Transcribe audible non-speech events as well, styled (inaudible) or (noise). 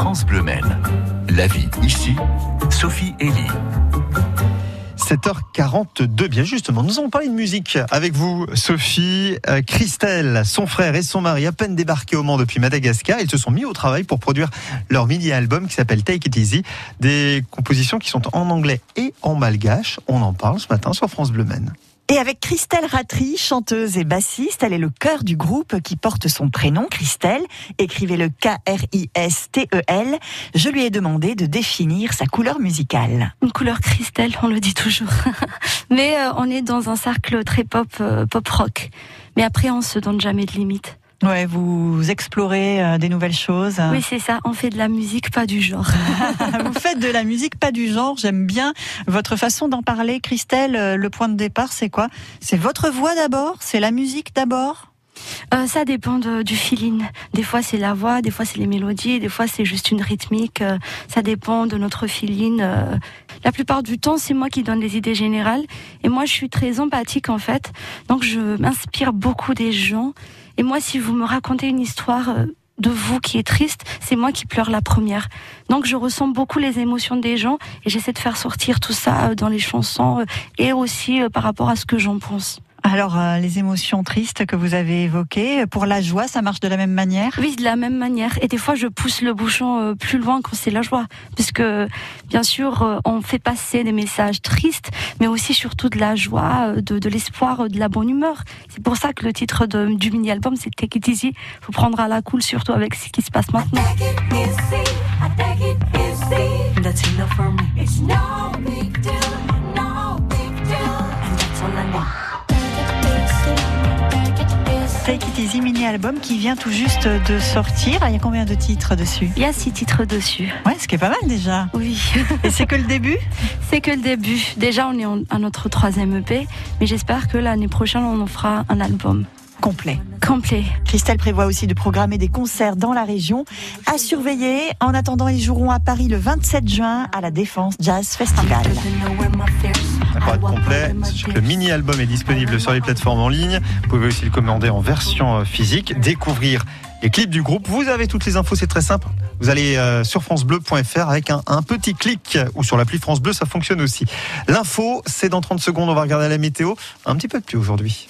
France Bleu Maine. La vie ici, Sophie Elie. 7h42, bien justement, nous allons parler de musique avec vous, Sophie, euh, Christelle, son frère et son mari, à peine débarqués au Mans depuis Madagascar, ils se sont mis au travail pour produire leur mini-album qui s'appelle Take It Easy, des compositions qui sont en anglais et en malgache. On en parle ce matin sur France Bleu Maine. Et avec Christelle Ratry, chanteuse et bassiste, elle est le cœur du groupe qui porte son prénom, Christelle. Écrivez-le K-R-I-S-T-E-L. Je lui ai demandé de définir sa couleur musicale. Une couleur Christelle, on le dit toujours. (laughs) Mais euh, on est dans un cercle très pop, euh, pop rock. Mais après, on se donne jamais de limites. Ouais, vous explorez euh, des nouvelles choses. Oui, c'est ça. On fait de la musique, pas du genre. (laughs) vous faites de la musique, pas du genre. J'aime bien votre façon d'en parler, Christelle. Euh, le point de départ, c'est quoi? C'est votre voix d'abord? C'est la musique d'abord? Euh, ça dépend du feeling. Des fois c'est la voix, des fois c'est les mélodies, des fois c'est juste une rythmique. Euh, ça dépend de notre feeling. La plupart du temps, c'est moi qui donne les idées générales. Et moi, je suis très empathique en fait. Donc je m'inspire beaucoup des gens. Et moi, si vous me racontez une histoire euh, de vous qui est triste, c'est moi qui pleure la première. Donc je ressens beaucoup les émotions des gens et j'essaie de faire sortir tout ça euh, dans les chansons euh, et aussi par rapport à ce que j'en pense. Alors, euh, les émotions tristes que vous avez évoquées, pour la joie, ça marche de la même manière? Oui, de la même manière. Et des fois, je pousse le bouchon euh, plus loin quand c'est la joie. Puisque, bien sûr, euh, on fait passer des messages tristes, mais aussi surtout de la joie, de, l'espoir, de la bonne humeur. C'est pour ça que le titre du mini-album, c'est Take It Easy. Faut prendre à la cool, surtout avec ce qui se passe maintenant. Take It Easy mini-album qui vient tout juste de sortir. Il y a combien de titres dessus? Il y a six titres dessus. Ouais, ce qui est pas mal déjà. Oui. (laughs) Et c'est que le début? C'est que le début. Déjà, on est à notre troisième EP, mais j'espère que l'année prochaine, on en fera un album complet. Complet. Christelle prévoit aussi de programmer des concerts dans la région à surveiller. En attendant, ils joueront à Paris le 27 juin à la Défense Jazz Festival le mini-album est disponible sur les plateformes en ligne. Vous pouvez aussi le commander en version euh, physique, découvrir les clips du groupe. Vous avez toutes les infos, c'est très simple. Vous allez euh, sur francebleu.fr avec un, un, petit clic ou sur l'appli France Bleu, ça fonctionne aussi. L'info, c'est dans 30 secondes, on va regarder la météo. Un petit peu de pluie aujourd'hui.